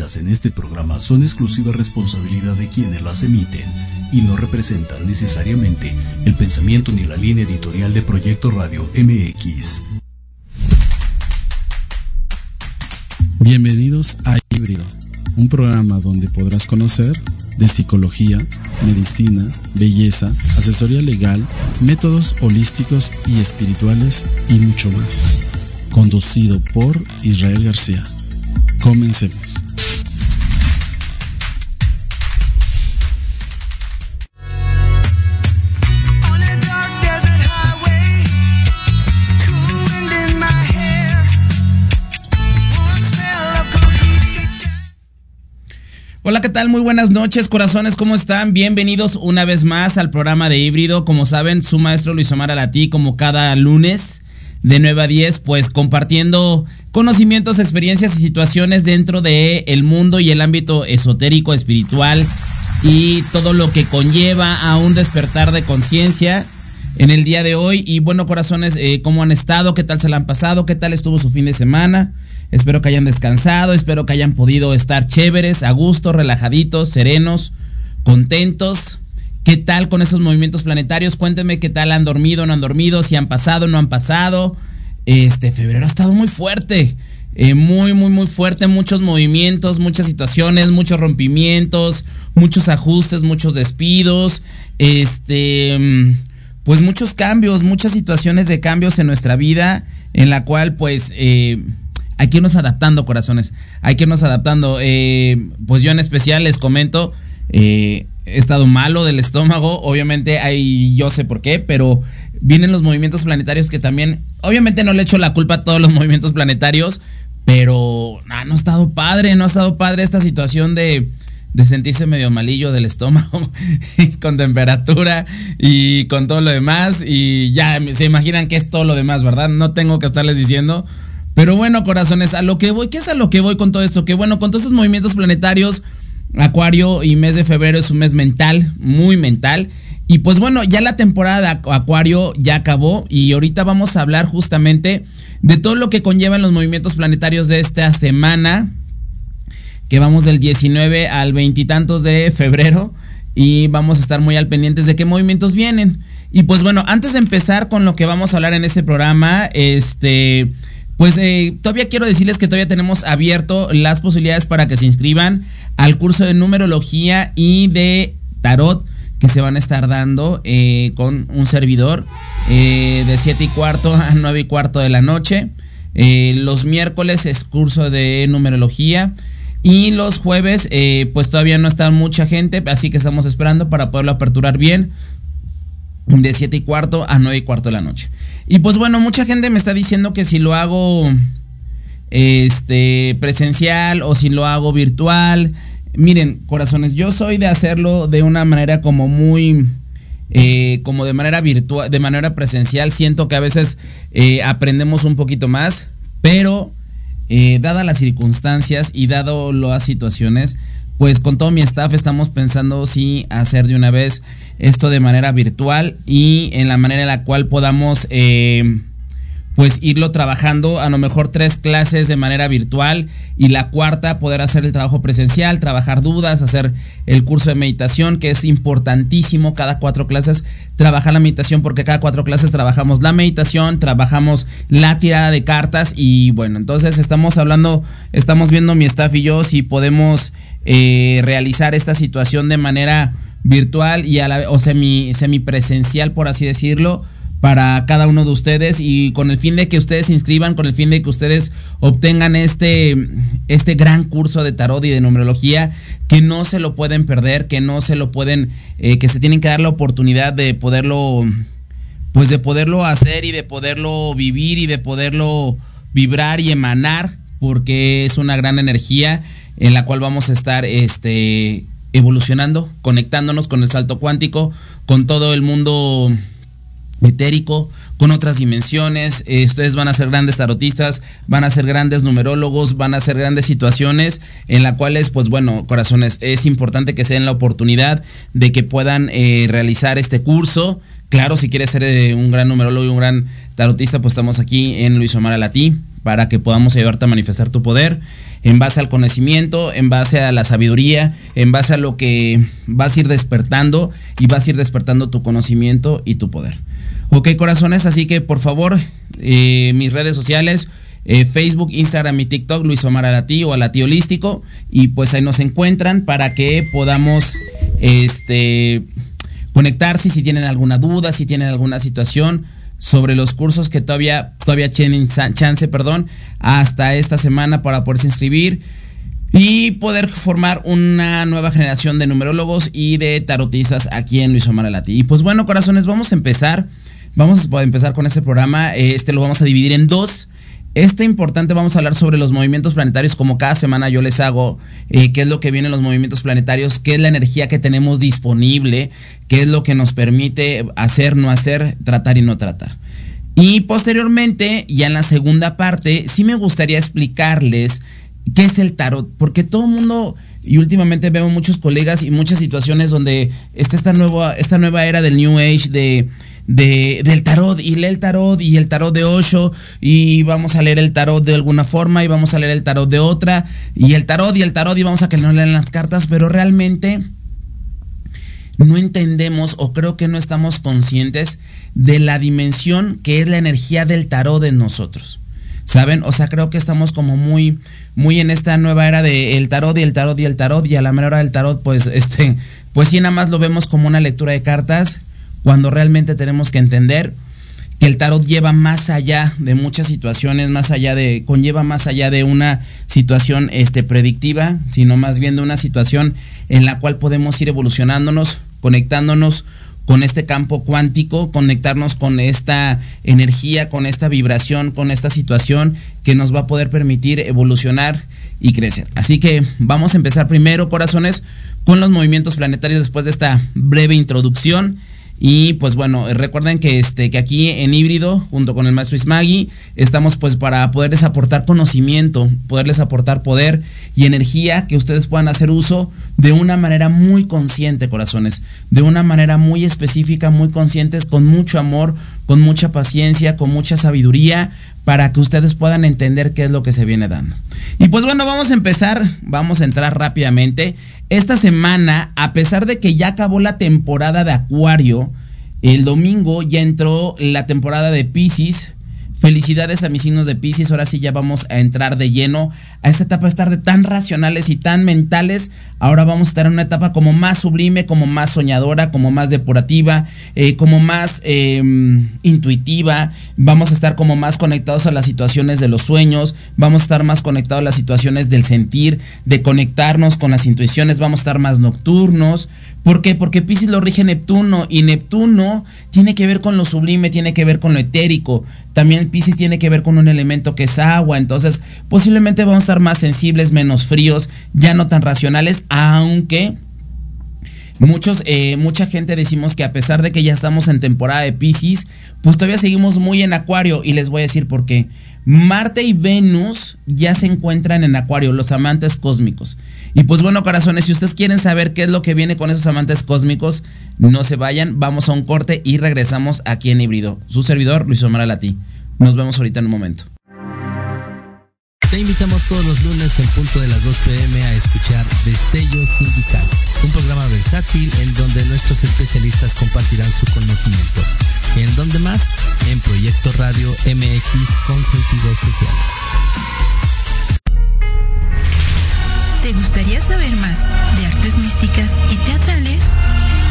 en este programa son exclusiva responsabilidad de quienes las emiten y no representan necesariamente el pensamiento ni la línea editorial de Proyecto Radio MX. Bienvenidos a Híbrido, un programa donde podrás conocer de psicología, medicina, belleza, asesoría legal, métodos holísticos y espirituales y mucho más. Conducido por Israel García. Comencemos. Tal? Muy buenas noches, corazones, ¿cómo están? Bienvenidos una vez más al programa de híbrido. Como saben, su maestro Luis Omar Alatí, como cada lunes de 9 a 10, pues compartiendo conocimientos, experiencias y situaciones dentro de el mundo y el ámbito esotérico, espiritual y todo lo que conlleva a un despertar de conciencia en el día de hoy. Y bueno, corazones, eh, ¿cómo han estado? ¿Qué tal se la han pasado? ¿Qué tal estuvo su fin de semana? Espero que hayan descansado, espero que hayan podido estar chéveres, a gusto, relajaditos, serenos, contentos. ¿Qué tal con esos movimientos planetarios? Cuéntenme qué tal han dormido, no han dormido, si han pasado, no han pasado. Este febrero ha estado muy fuerte. Eh, muy, muy, muy fuerte. Muchos movimientos, muchas situaciones, muchos rompimientos, muchos ajustes, muchos despidos. Este. Pues muchos cambios, muchas situaciones de cambios en nuestra vida. En la cual, pues. Eh, hay que irnos adaptando, corazones. Hay que irnos adaptando. Eh, pues yo en especial les comento, eh, he estado malo del estómago. Obviamente, hay, yo sé por qué, pero vienen los movimientos planetarios que también, obviamente no le echo la culpa a todos los movimientos planetarios, pero no ha estado padre, no ha estado padre esta situación de, de sentirse medio malillo del estómago, con temperatura y con todo lo demás. Y ya se imaginan que es todo lo demás, ¿verdad? No tengo que estarles diciendo. Pero bueno, corazones, a lo que voy, ¿qué es a lo que voy con todo esto? Que bueno, con todos estos movimientos planetarios, Acuario y mes de febrero es un mes mental, muy mental. Y pues bueno, ya la temporada de Acuario ya acabó y ahorita vamos a hablar justamente de todo lo que conllevan los movimientos planetarios de esta semana, que vamos del 19 al veintitantos de febrero y vamos a estar muy al pendientes de qué movimientos vienen. Y pues bueno, antes de empezar con lo que vamos a hablar en este programa, este pues eh, todavía quiero decirles que todavía tenemos abierto las posibilidades para que se inscriban al curso de numerología y de tarot que se van a estar dando eh, con un servidor eh, de 7 y cuarto a 9 y cuarto de la noche. los miércoles es curso de numerología. Y los jueves, pues todavía no está mucha gente, así que estamos esperando para poderlo aperturar bien. De 7 y cuarto a 9 y cuarto de la noche. Y pues bueno, mucha gente me está diciendo que si lo hago este presencial o si lo hago virtual. Miren, corazones, yo soy de hacerlo de una manera como muy eh, como de manera virtual, de manera presencial. Siento que a veces eh, aprendemos un poquito más, pero eh, dadas las circunstancias y dado las situaciones, pues con todo mi staff estamos pensando si hacer de una vez esto de manera virtual y en la manera en la cual podamos pues irlo trabajando a lo mejor tres clases de manera virtual y la cuarta poder hacer el trabajo presencial, trabajar dudas, hacer el curso de meditación que es importantísimo cada cuatro clases trabajar la meditación porque cada cuatro clases trabajamos la meditación, trabajamos la tirada de cartas y bueno, entonces estamos hablando, estamos viendo mi staff y yo si podemos eh, realizar esta situación de manera virtual y a la, o semi, semipresencial por así decirlo para cada uno de ustedes y con el fin de que ustedes se inscriban, con el fin de que ustedes obtengan este, este gran curso de tarot y de numerología que no se lo pueden perder, que no se lo pueden, eh, que se tienen que dar la oportunidad de poderlo, pues de poderlo hacer y de poderlo vivir y de poderlo vibrar y emanar, porque es una gran energía en la cual vamos a estar este, evolucionando, conectándonos con el salto cuántico, con todo el mundo etérico, con otras dimensiones. ustedes van a ser grandes tarotistas, van a ser grandes numerólogos, van a ser grandes situaciones en las cuales, pues bueno, corazones, es importante que se den la oportunidad de que puedan eh, realizar este curso. Claro, si quieres ser eh, un gran numerólogo y un gran tarotista, pues estamos aquí en Luis Omar Alatí para que podamos ayudarte a manifestar tu poder en base al conocimiento, en base a la sabiduría, en base a lo que vas a ir despertando y vas a ir despertando tu conocimiento y tu poder. Ok, corazones, así que por favor, eh, mis redes sociales, eh, Facebook, Instagram y TikTok, Luis Omar Alatí o Alatí Holístico. Y pues ahí nos encuentran para que podamos este, conectarse si tienen alguna duda, si tienen alguna situación sobre los cursos que todavía, todavía tienen chance, perdón, hasta esta semana para poderse inscribir y poder formar una nueva generación de numerólogos y de tarotistas aquí en Luis Omar Alatí. Y pues bueno, corazones, vamos a empezar. Vamos a empezar con este programa. Este lo vamos a dividir en dos. Este importante vamos a hablar sobre los movimientos planetarios, como cada semana yo les hago, eh, qué es lo que viene en los movimientos planetarios, qué es la energía que tenemos disponible, qué es lo que nos permite hacer, no hacer, tratar y no tratar. Y posteriormente, ya en la segunda parte, sí me gustaría explicarles qué es el tarot, porque todo el mundo, y últimamente veo muchos colegas y muchas situaciones donde está esta nueva, esta nueva era del New Age de de, del tarot y lee el tarot y el tarot de Osho y vamos a leer el tarot de alguna forma y vamos a leer el tarot de otra y el tarot y el tarot y vamos a que no lean las cartas, pero realmente no entendemos o creo que no estamos conscientes de la dimensión que es la energía del tarot en nosotros. ¿Saben? O sea, creo que estamos como muy, muy en esta nueva era de el tarot y el tarot y el tarot y a la menor hora del tarot, pues, este, pues sí, nada más lo vemos como una lectura de cartas cuando realmente tenemos que entender que el tarot lleva más allá de muchas situaciones, más allá de, conlleva más allá de una situación este, predictiva, sino más bien de una situación en la cual podemos ir evolucionándonos, conectándonos con este campo cuántico, conectarnos con esta energía, con esta vibración, con esta situación que nos va a poder permitir evolucionar y crecer. Así que vamos a empezar primero, corazones, con los movimientos planetarios después de esta breve introducción. Y pues bueno, recuerden que este que aquí en híbrido, junto con el maestro Ismagui, estamos pues para poderles aportar conocimiento, poderles aportar poder y energía que ustedes puedan hacer uso de una manera muy consciente, corazones, de una manera muy específica, muy conscientes, con mucho amor, con mucha paciencia, con mucha sabiduría, para que ustedes puedan entender qué es lo que se viene dando. Y pues bueno, vamos a empezar, vamos a entrar rápidamente. Esta semana, a pesar de que ya acabó la temporada de Acuario, el domingo ya entró la temporada de Pisces. Felicidades a mis signos de Pisces. Ahora sí ya vamos a entrar de lleno a esta etapa de estar de tan racionales y tan mentales. Ahora vamos a estar en una etapa como más sublime, como más soñadora, como más depurativa, eh, como más em, intuitiva. Vamos a estar como más conectados a las situaciones de los sueños. Vamos a estar más conectados a las situaciones del sentir, de conectarnos con las intuiciones. Vamos a estar más nocturnos. ¿Por qué? Porque Pisces lo rige Neptuno y Neptuno tiene que ver con lo sublime, tiene que ver con lo etérico. también Pisces tiene que ver con un elemento que es agua, entonces posiblemente vamos a estar más sensibles, menos fríos, ya no tan racionales, aunque muchos, eh, mucha gente decimos que a pesar de que ya estamos en temporada de Pisces, pues todavía seguimos muy en Acuario y les voy a decir por qué. Marte y Venus ya se encuentran en Acuario, los amantes cósmicos. Y pues bueno, corazones, si ustedes quieren saber qué es lo que viene con esos amantes cósmicos, no se vayan, vamos a un corte y regresamos aquí en híbrido. Su servidor, Luis Omar Alati. Nos vemos ahorita en un momento. Te invitamos todos los lunes en punto de las 2 pm a escuchar Destello Sindical, un programa versátil en donde nuestros especialistas compartirán su conocimiento. ¿En dónde más? En Proyecto Radio MX con sentido social. ¿Te gustaría saber más de artes místicas y teatrales?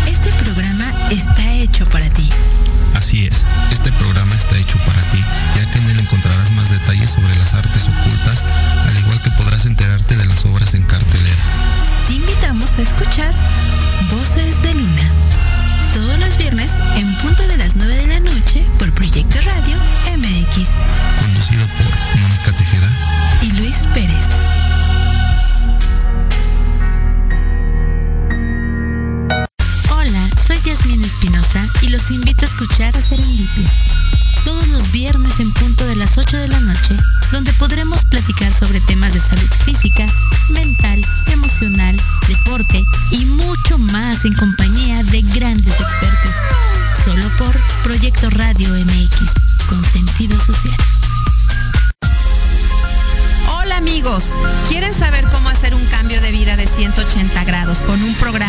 Este programa está hecho para ti. Así es, este programa está hecho para ti, ya que en él encontrarás más detalles sobre las artes ocultas, al igual que podrás enterarte de las obras en cartelera. Te invitamos a escuchar Voces de Luna, todos los viernes en punto de las 9 de la noche por Proyecto Radio MX. Conducido por Mónica Tejeda y Luis Pérez. Yasmin Espinosa y los invito a escuchar a Serendipia. Todos los viernes en punto de las 8 de la noche, donde podremos platicar sobre temas de salud física, mental, emocional, deporte y mucho más en compañía de grandes expertos. Solo por Proyecto Radio MX, con sentido social. Hola amigos, ¿quieren saber cómo hacer un cambio de vida de 180 grados con un programa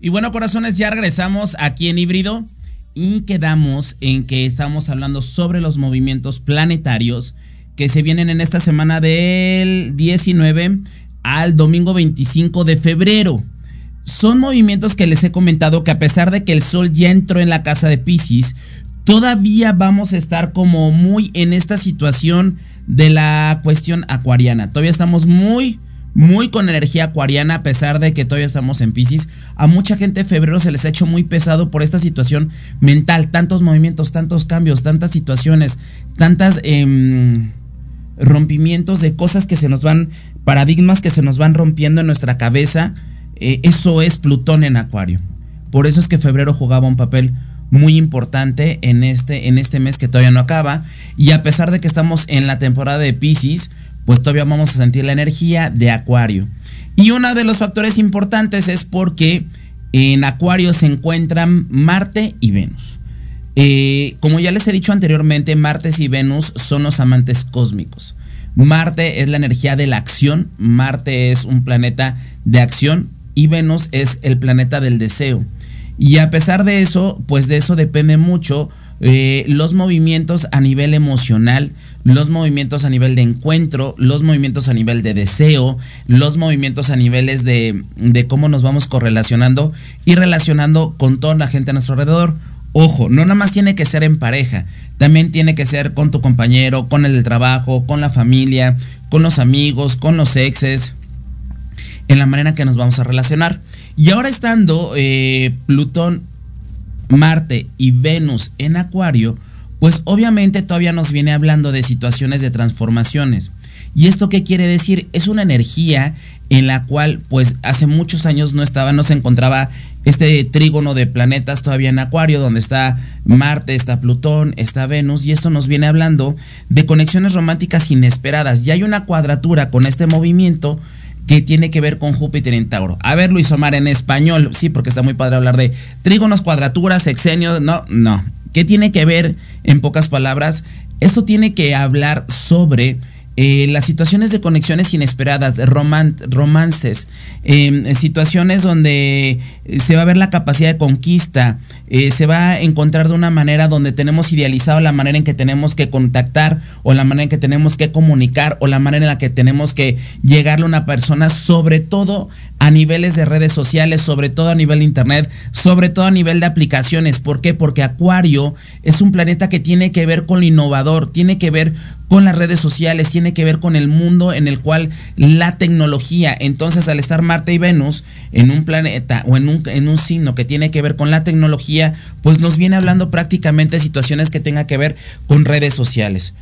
Y bueno, corazones, ya regresamos aquí en híbrido y quedamos en que estamos hablando sobre los movimientos planetarios que se vienen en esta semana del 19 al domingo 25 de febrero. Son movimientos que les he comentado que a pesar de que el sol ya entró en la casa de Pisces, todavía vamos a estar como muy en esta situación de la cuestión acuariana. Todavía estamos muy muy con energía acuariana a pesar de que todavía estamos en Pisces. A mucha gente febrero se les ha hecho muy pesado por esta situación mental, tantos movimientos, tantos cambios, tantas situaciones, tantas em, rompimientos de cosas que se nos van, paradigmas que se nos van rompiendo en nuestra cabeza. Eh, eso es Plutón en Acuario. Por eso es que febrero jugaba un papel muy importante en este, en este mes que todavía no acaba. Y a pesar de que estamos en la temporada de Pisces, pues todavía vamos a sentir la energía de Acuario. Y uno de los factores importantes es porque en Acuario se encuentran Marte y Venus. Eh, como ya les he dicho anteriormente, Marte y Venus son los amantes cósmicos. Marte es la energía de la acción, Marte es un planeta de acción y Venus es el planeta del deseo. Y a pesar de eso, pues de eso depende mucho eh, los movimientos a nivel emocional, los movimientos a nivel de encuentro, los movimientos a nivel de deseo, los movimientos a niveles de, de cómo nos vamos correlacionando y relacionando con toda la gente a nuestro alrededor. Ojo, no nada más tiene que ser en pareja, también tiene que ser con tu compañero, con el del trabajo, con la familia, con los amigos, con los exes, en la manera que nos vamos a relacionar. Y ahora estando eh, Plutón, Marte y Venus en Acuario, pues obviamente todavía nos viene hablando de situaciones de transformaciones. ¿Y esto qué quiere decir? Es una energía en la cual pues hace muchos años no estaba, no se encontraba este trígono de planetas todavía en Acuario, donde está Marte, está Plutón, está Venus, y esto nos viene hablando de conexiones románticas inesperadas. Y hay una cuadratura con este movimiento que tiene que ver con Júpiter en Tauro. A ver, Luis Omar, en español, sí, porque está muy padre hablar de trígonos, cuadraturas, sexenios, no, no. ¿Qué tiene que ver, en pocas palabras? Esto tiene que hablar sobre eh, las situaciones de conexiones inesperadas, romances, em, situaciones donde se va a ver la capacidad de conquista, eh, se va a encontrar de una manera donde tenemos idealizado la manera en que tenemos que contactar o la manera en que tenemos que comunicar o la manera en la que tenemos que llegarle a una persona, sobre todo a niveles de redes sociales, sobre todo a nivel de internet, sobre todo a nivel de aplicaciones. ¿Por qué? Porque Acuario es un planeta que tiene que ver con lo innovador, tiene que ver con las redes sociales, tiene que ver con el mundo en el cual la tecnología, entonces al estar Marte y Venus en un planeta o en un, en un signo que tiene que ver con la tecnología, pues nos viene hablando prácticamente de situaciones que tengan que ver con redes sociales.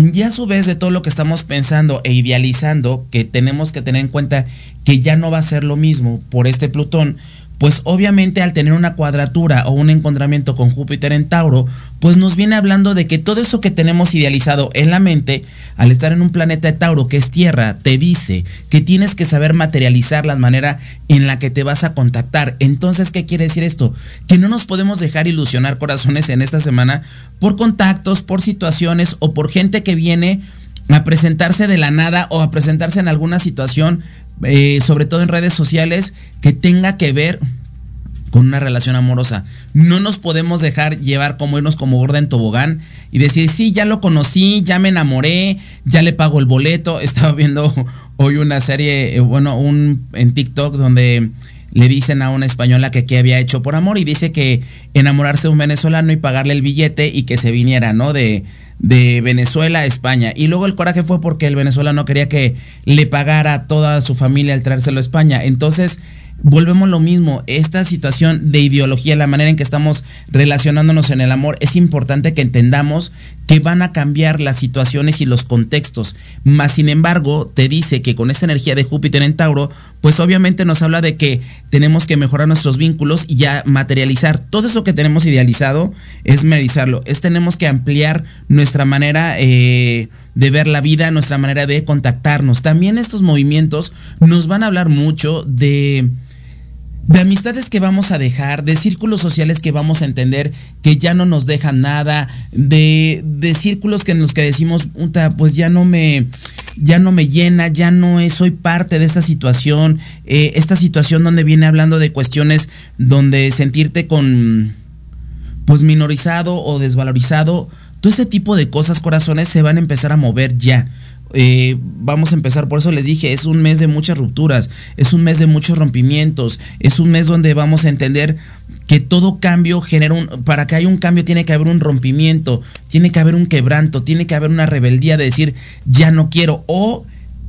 Y a su vez de todo lo que estamos pensando e idealizando, que tenemos que tener en cuenta que ya no va a ser lo mismo por este Plutón, pues obviamente al tener una cuadratura o un encontramiento con Júpiter en Tauro, pues nos viene hablando de que todo eso que tenemos idealizado en la mente, al estar en un planeta de Tauro que es Tierra, te dice que tienes que saber materializar la manera en la que te vas a contactar. Entonces, ¿qué quiere decir esto? Que no nos podemos dejar ilusionar corazones en esta semana por contactos, por situaciones o por gente que viene a presentarse de la nada o a presentarse en alguna situación eh, sobre todo en redes sociales, que tenga que ver con una relación amorosa. No nos podemos dejar llevar como irnos como gorda en tobogán y decir, sí, ya lo conocí, ya me enamoré, ya le pago el boleto. Estaba viendo hoy una serie, eh, bueno, un en TikTok donde le dicen a una española que qué había hecho por amor y dice que enamorarse de un venezolano y pagarle el billete y que se viniera, ¿no? De, de Venezuela a España. Y luego el coraje fue porque el venezolano quería que le pagara a toda su familia al traérselo a España. Entonces, volvemos lo mismo, esta situación de ideología, la manera en que estamos relacionándonos en el amor, es importante que entendamos que van a cambiar las situaciones y los contextos. Más sin embargo, te dice que con esta energía de Júpiter en Tauro, pues obviamente nos habla de que tenemos que mejorar nuestros vínculos y ya materializar todo eso que tenemos idealizado, es materializarlo, es tenemos que ampliar nuestra manera eh, de ver la vida, nuestra manera de contactarnos. También estos movimientos nos van a hablar mucho de de amistades que vamos a dejar, de círculos sociales que vamos a entender que ya no nos dejan nada, de, de círculos que en los que decimos, pues ya no me, ya no me llena, ya no soy parte de esta situación, eh, esta situación donde viene hablando de cuestiones donde sentirte con, pues minorizado o desvalorizado, todo ese tipo de cosas, corazones, se van a empezar a mover ya. Vamos a empezar, por eso les dije, es un mes de muchas rupturas, es un mes de muchos rompimientos, es un mes donde vamos a entender que todo cambio genera un, para que haya un cambio tiene que haber un rompimiento, tiene que haber un quebranto, tiene que haber una rebeldía de decir ya no quiero o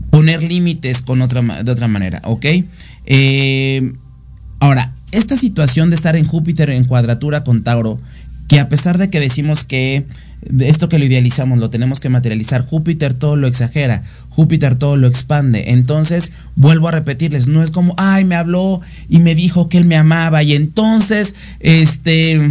poner límites con otra, de otra manera, ¿ok? Eh, ahora, esta situación de estar en Júpiter en cuadratura con Tauro, que a pesar de que decimos que esto que lo idealizamos lo tenemos que materializar. Júpiter todo lo exagera, Júpiter todo lo expande. Entonces, vuelvo a repetirles, no es como, ay, me habló y me dijo que él me amaba y entonces, este,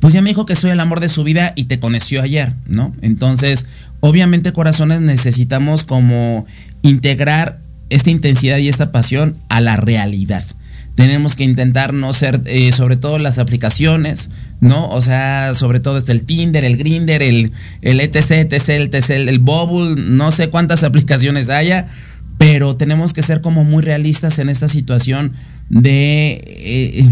pues ya me dijo que soy el amor de su vida y te conoció ayer, ¿no? Entonces, obviamente, corazones, necesitamos como integrar esta intensidad y esta pasión a la realidad tenemos que intentar no ser, eh, sobre todo las aplicaciones, ¿no? O sea, sobre todo está el Tinder, el Grinder, el, el ETC, ETC, el TC, el, Bubble, no sé cuántas aplicaciones haya, pero tenemos que ser como muy realistas en esta situación de, eh,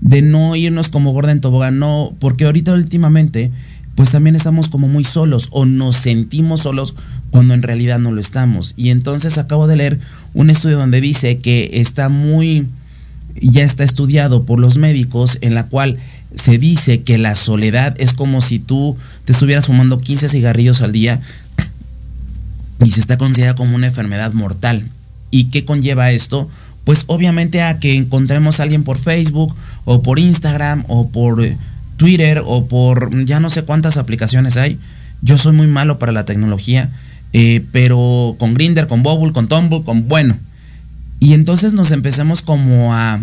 de no irnos como gorda en tobogán, no, porque ahorita últimamente, pues también estamos como muy solos o nos sentimos solos cuando en realidad no lo estamos. Y entonces acabo de leer un estudio donde dice que está muy ya está estudiado por los médicos en la cual se dice que la soledad es como si tú te estuvieras fumando 15 cigarrillos al día y se está considerada como una enfermedad mortal. ¿Y qué conlleva esto? Pues obviamente a que encontremos a alguien por Facebook o por Instagram o por eh, Twitter o por ya no sé cuántas aplicaciones hay. Yo soy muy malo para la tecnología, eh, pero con Grinder, con Bubble, con Tumble, con bueno, y entonces nos empezamos como a,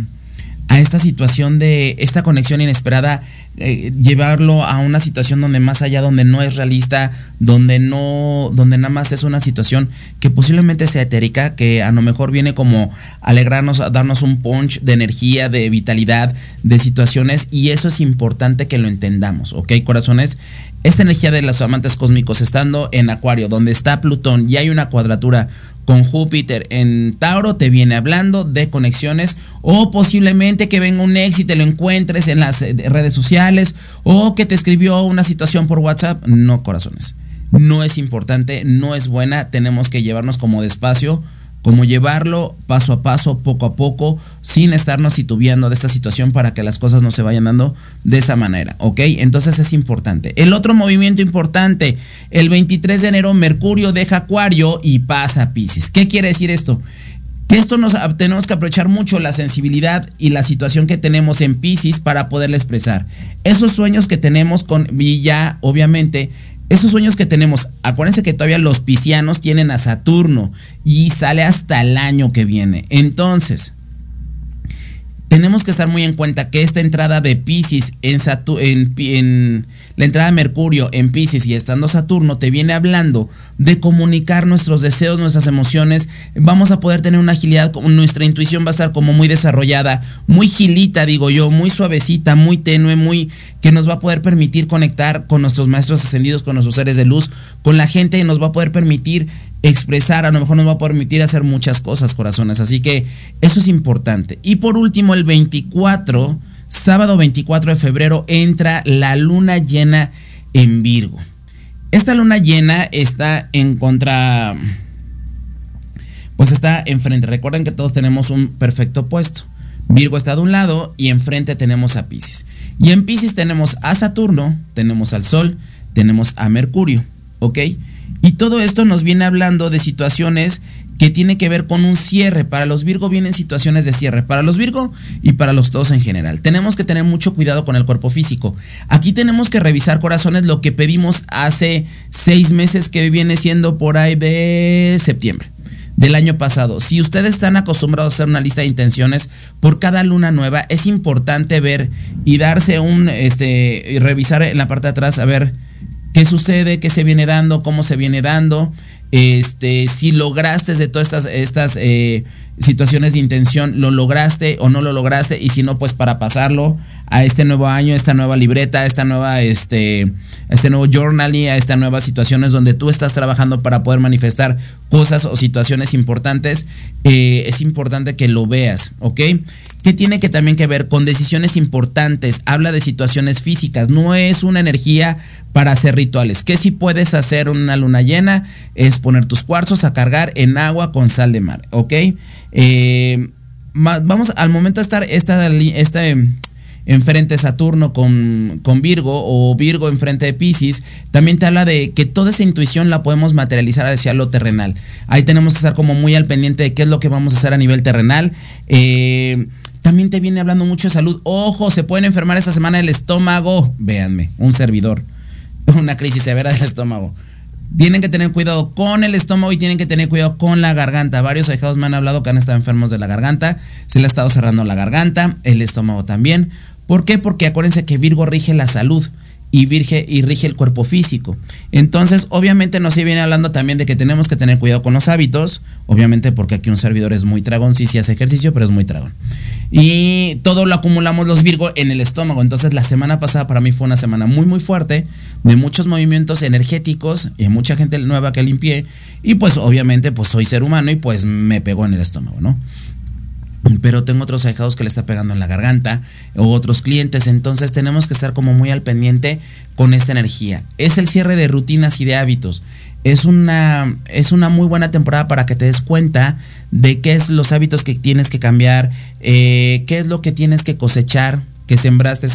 a esta situación de esta conexión inesperada eh, llevarlo a una situación donde más allá, donde no es realista, donde no, donde nada más es una situación que posiblemente sea etérica, que a lo mejor viene como alegrarnos, a darnos un punch de energía, de vitalidad, de situaciones, y eso es importante que lo entendamos, ¿ok, corazones? Esta energía de los amantes cósmicos estando en Acuario, donde está Plutón y hay una cuadratura con Júpiter en Tauro te viene hablando de conexiones o posiblemente que venga un ex y te lo encuentres en las eh, redes sociales o que te escribió una situación por WhatsApp. No, corazones. No es importante, no es buena, tenemos que llevarnos como despacio como llevarlo paso a paso, poco a poco, sin estarnos titubeando de esta situación para que las cosas no se vayan dando de esa manera, ¿ok? Entonces es importante. El otro movimiento importante, el 23 de enero Mercurio deja Acuario y pasa a Pisces. ¿Qué quiere decir esto? Que esto nos tenemos que aprovechar mucho la sensibilidad y la situación que tenemos en Pisces para poderle expresar. Esos sueños que tenemos con y ya obviamente esos sueños que tenemos, acuérdense que todavía los piscianos tienen a Saturno y sale hasta el año que viene. Entonces, tenemos que estar muy en cuenta que esta entrada de Pisces en, en, la entrada de Mercurio en Pisces y estando Saturno te viene hablando de comunicar nuestros deseos, nuestras emociones. Vamos a poder tener una agilidad, nuestra intuición va a estar como muy desarrollada, muy gilita, digo yo, muy suavecita, muy tenue, muy que nos va a poder permitir conectar con nuestros maestros ascendidos, con nuestros seres de luz, con la gente, y nos va a poder permitir expresar, a lo mejor nos va a permitir hacer muchas cosas, corazones. Así que eso es importante. Y por último, el 24, sábado 24 de febrero, entra la luna llena en Virgo. Esta luna llena está en contra, pues está enfrente. Recuerden que todos tenemos un perfecto opuesto. Virgo está de un lado y enfrente tenemos a Pisces. Y en Pisces tenemos a Saturno, tenemos al Sol, tenemos a Mercurio, ¿ok? Y todo esto nos viene hablando de situaciones que tiene que ver con un cierre. Para los Virgo vienen situaciones de cierre, para los Virgo y para los todos en general. Tenemos que tener mucho cuidado con el cuerpo físico. Aquí tenemos que revisar corazones lo que pedimos hace seis meses que viene siendo por ahí de septiembre del año pasado. Si ustedes están acostumbrados a hacer una lista de intenciones por cada luna nueva, es importante ver y darse un, este, y revisar en la parte de atrás a ver qué sucede, qué se viene dando, cómo se viene dando, este, si lograste de todas estas, estas eh, situaciones de intención, lo lograste o no lo lograste, y si no, pues para pasarlo a este nuevo año, esta nueva libreta, esta nueva, este, este nuevo journal y a estas nuevas situaciones donde tú estás trabajando para poder manifestar cosas o situaciones importantes, eh, es importante que lo veas, ¿ok? que tiene que también que ver con decisiones importantes, habla de situaciones físicas, no es una energía para hacer rituales. Que si puedes hacer una luna llena es poner tus cuarzos a cargar en agua con sal de mar, ¿ok? Eh, vamos al momento de estar esta, esta enfrente Saturno con, con, Virgo o Virgo enfrente de Pisces, también te habla de que toda esa intuición la podemos materializar hacia lo terrenal. Ahí tenemos que estar como muy al pendiente de qué es lo que vamos a hacer a nivel terrenal. Eh, también te viene hablando mucho de salud. Ojo, se pueden enfermar esta semana el estómago. Véanme, un servidor. Una crisis severa del estómago. Tienen que tener cuidado con el estómago y tienen que tener cuidado con la garganta. Varios ahijados me han hablado que han estado enfermos de la garganta. Se le ha estado cerrando la garganta, el estómago también. ¿Por qué? Porque acuérdense que Virgo rige la salud y, virge, y rige el cuerpo físico. Entonces, obviamente nos viene hablando también de que tenemos que tener cuidado con los hábitos, obviamente porque aquí un servidor es muy tragón, sí, sí hace ejercicio, pero es muy tragón. Y todo lo acumulamos los Virgo en el estómago. Entonces, la semana pasada para mí fue una semana muy, muy fuerte, de muchos movimientos energéticos y mucha gente nueva que limpié. Y pues, obviamente, pues soy ser humano y pues me pegó en el estómago, ¿no? Pero tengo otros ahijados que le está pegando en la garganta o otros clientes, entonces tenemos que estar como muy al pendiente con esta energía. Es el cierre de rutinas y de hábitos. Es una, es una muy buena temporada para que te des cuenta de qué es los hábitos que tienes que cambiar, eh, qué es lo que tienes que cosechar, que sembraste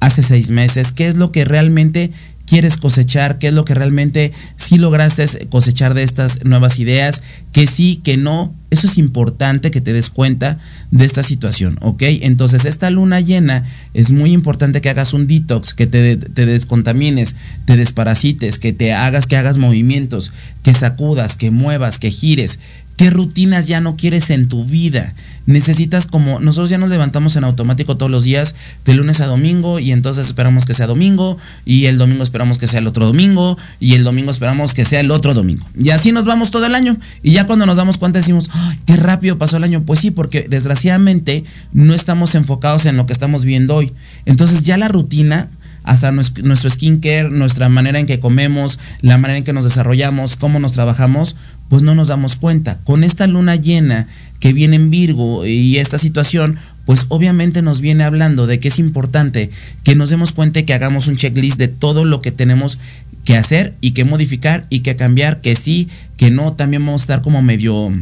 hace seis meses, qué es lo que realmente quieres cosechar, qué es lo que realmente sí lograste cosechar de estas nuevas ideas, que sí, que no. Eso es importante que te des cuenta de esta situación, ¿ok? Entonces esta luna llena es muy importante que hagas un detox, que te, te descontamines, te desparasites, que te hagas, que hagas movimientos, que sacudas, que muevas, que gires, ¿Qué rutinas ya no quieres en tu vida? Necesitas como, nosotros ya nos levantamos en automático todos los días, de lunes a domingo, y entonces esperamos que sea domingo, y el domingo esperamos que sea el otro domingo, y el domingo esperamos que sea el otro domingo. Y así nos vamos todo el año. Y ya cuando nos damos cuenta decimos, ¡ay, qué rápido pasó el año! Pues sí, porque desgraciadamente no estamos enfocados en lo que estamos viendo hoy. Entonces ya la rutina hasta nuestro skincare, nuestra manera en que comemos, la manera en que nos desarrollamos, cómo nos trabajamos, pues no nos damos cuenta. Con esta luna llena que viene en Virgo y esta situación, pues obviamente nos viene hablando de que es importante que nos demos cuenta y que hagamos un checklist de todo lo que tenemos que hacer y que modificar y que cambiar, que sí, que no, también vamos a estar como medio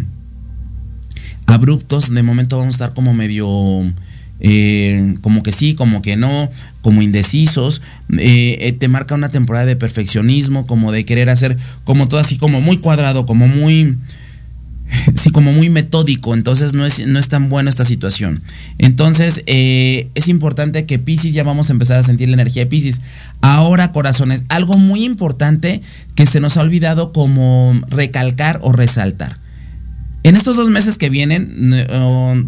abruptos, de momento vamos a estar como medio... Eh, como que sí, como que no, como indecisos, eh, eh, te marca una temporada de perfeccionismo, como de querer hacer como todo así, como muy cuadrado, como muy, sí, como muy metódico, entonces no es, no es tan buena esta situación. Entonces es importante que Pisces ya vamos a empezar a sentir la energía de Pisces. Ahora, corazones, algo muy importante que se nos ha olvidado como recalcar o resaltar. En estos dos meses que vienen,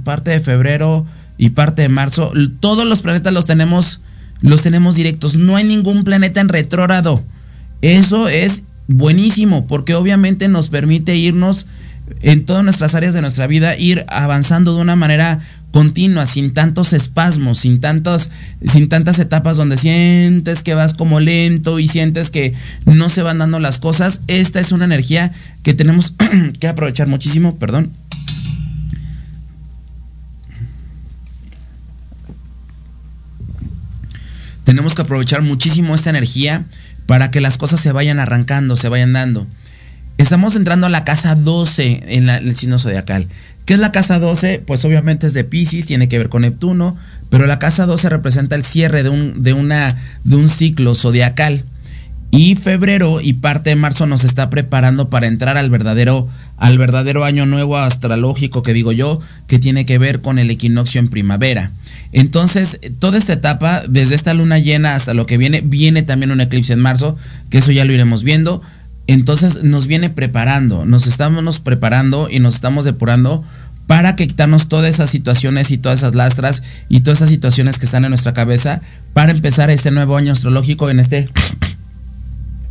parte de febrero y parte de marzo, todos los planetas los tenemos los tenemos directos. No hay ningún planeta en retrógrado. Eso es buenísimo porque obviamente nos permite irnos en todas nuestras áreas de nuestra vida, ir avanzando de una manera continua, sin tantos espasmos, sin tantos, sin tantas etapas donde sientes que vas como lento y sientes que no se van dando las cosas. Esta es una energía que tenemos que aprovechar muchísimo, perdón. Tenemos que aprovechar muchísimo esta energía para que las cosas se vayan arrancando, se vayan dando. Estamos entrando a la casa 12 en, el signo zodiacal. ¿Qué es la casa 12? Pues obviamente es de Pisces, tiene que ver con Neptuno, pero la casa 12 representa el cierre de un, de una, de un ciclo zodiacal. Y febrero y parte de marzo nos está preparando para entrar al verdadero, al verdadero año nuevo astrológico que digo yo, que tiene que ver con el equinoccio en primavera. Entonces, toda esta etapa, desde esta luna llena hasta lo que viene, viene también un eclipse en marzo, que eso ya lo iremos viendo. Entonces nos viene preparando, nos estamos preparando y nos estamos depurando para quitarnos todas esas situaciones y todas esas lastras y todas esas situaciones que están en nuestra cabeza para empezar este nuevo año astrológico en este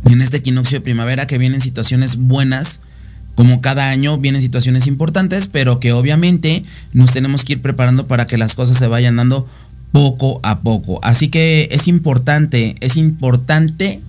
en este equinoccio de primavera que vienen situaciones buenas como cada año vienen situaciones importantes, pero que obviamente nos tenemos que ir preparando para que las cosas se vayan dando poco a poco. Así que es importante, es importante,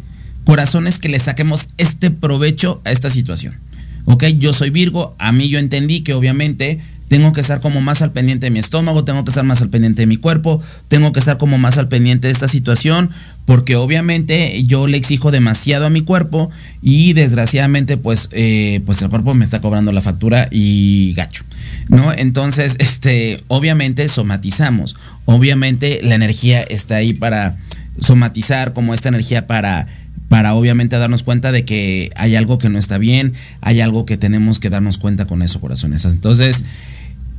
corazones, que le saquemos este provecho a esta situación. Ok, yo soy Virgo, a mí yo entendí que obviamente tengo que estar como más al pendiente de mi estómago, tengo que estar más al pendiente de mi cuerpo, tengo que estar como más al pendiente de esta situación, porque obviamente yo le exijo demasiado a mi cuerpo y desgraciadamente pues, eh, pues el cuerpo me está cobrando la factura y gacho, ¿no? Entonces, este, obviamente somatizamos, obviamente la energía está ahí para somatizar, como esta energía para para obviamente darnos cuenta de que hay algo que no está bien, hay algo que tenemos que darnos cuenta con eso, corazones. Entonces,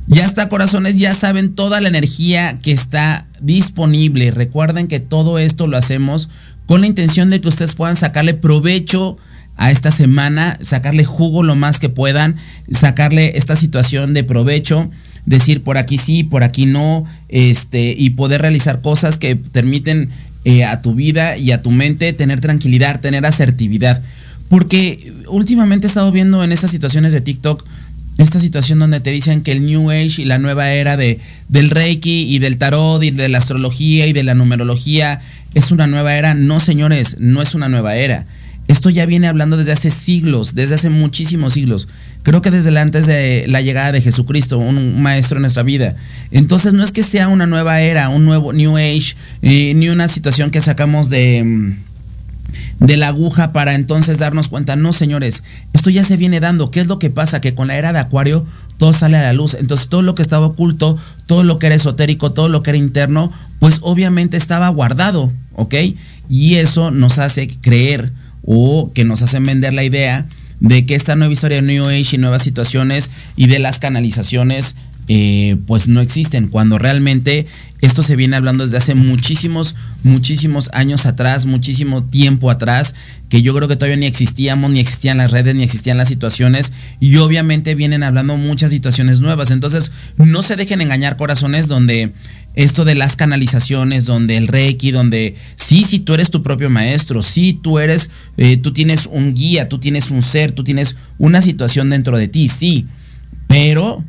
ya está, corazones, ya saben toda la energía que está disponible. Recuerden que todo esto lo hacemos con la intención de que ustedes puedan sacarle provecho a esta semana, sacarle jugo lo más que puedan, sacarle esta situación de provecho, decir por aquí sí, por aquí no, este, y poder realizar cosas que permiten eh, a tu vida y a tu mente tener tranquilidad, tener asertividad. Porque últimamente he estado viendo en estas situaciones de TikTok esta situación donde te dicen que el New Age y la nueva era de, del Reiki y del tarot y de la astrología y de la numerología es una nueva era. No, señores, no es una nueva era. Esto ya viene hablando desde hace siglos, desde hace muchísimos siglos. Creo que desde antes de la llegada de Jesucristo, un maestro en nuestra vida. Entonces no es que sea una nueva era, un nuevo New Age, eh, ni una situación que sacamos de mm, de la aguja para entonces darnos cuenta, no señores, esto ya se viene dando, ¿qué es lo que pasa? Que con la era de Acuario todo sale a la luz, entonces todo lo que estaba oculto, todo lo que era esotérico, todo lo que era interno, pues obviamente estaba guardado, ¿ok? Y eso nos hace creer o que nos hace vender la idea de que esta nueva historia de New Age y nuevas situaciones y de las canalizaciones eh, pues no existen, cuando realmente esto se viene hablando desde hace muchísimos, muchísimos años atrás, muchísimo tiempo atrás, que yo creo que todavía ni existíamos, ni existían las redes, ni existían las situaciones, y obviamente vienen hablando muchas situaciones nuevas. Entonces, no se dejen engañar corazones donde esto de las canalizaciones, donde el Reiki, donde sí, sí, tú eres tu propio maestro, sí, tú eres, eh, tú tienes un guía, tú tienes un ser, tú tienes una situación dentro de ti, sí, pero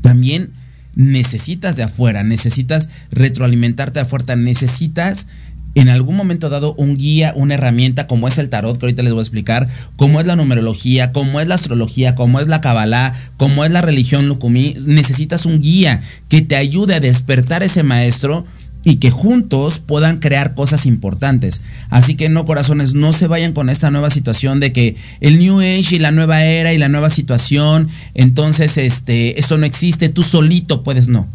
también necesitas de afuera, necesitas retroalimentarte de afuera, necesitas en algún momento dado un guía, una herramienta como es el tarot, que ahorita les voy a explicar, como es la numerología, como es la astrología, como es la kabbalah, como es la religión lukumi, necesitas un guía que te ayude a despertar ese maestro y que juntos puedan crear cosas importantes. Así que no, corazones, no se vayan con esta nueva situación de que el New Age y la nueva era y la nueva situación, entonces este, esto no existe, tú solito puedes, no.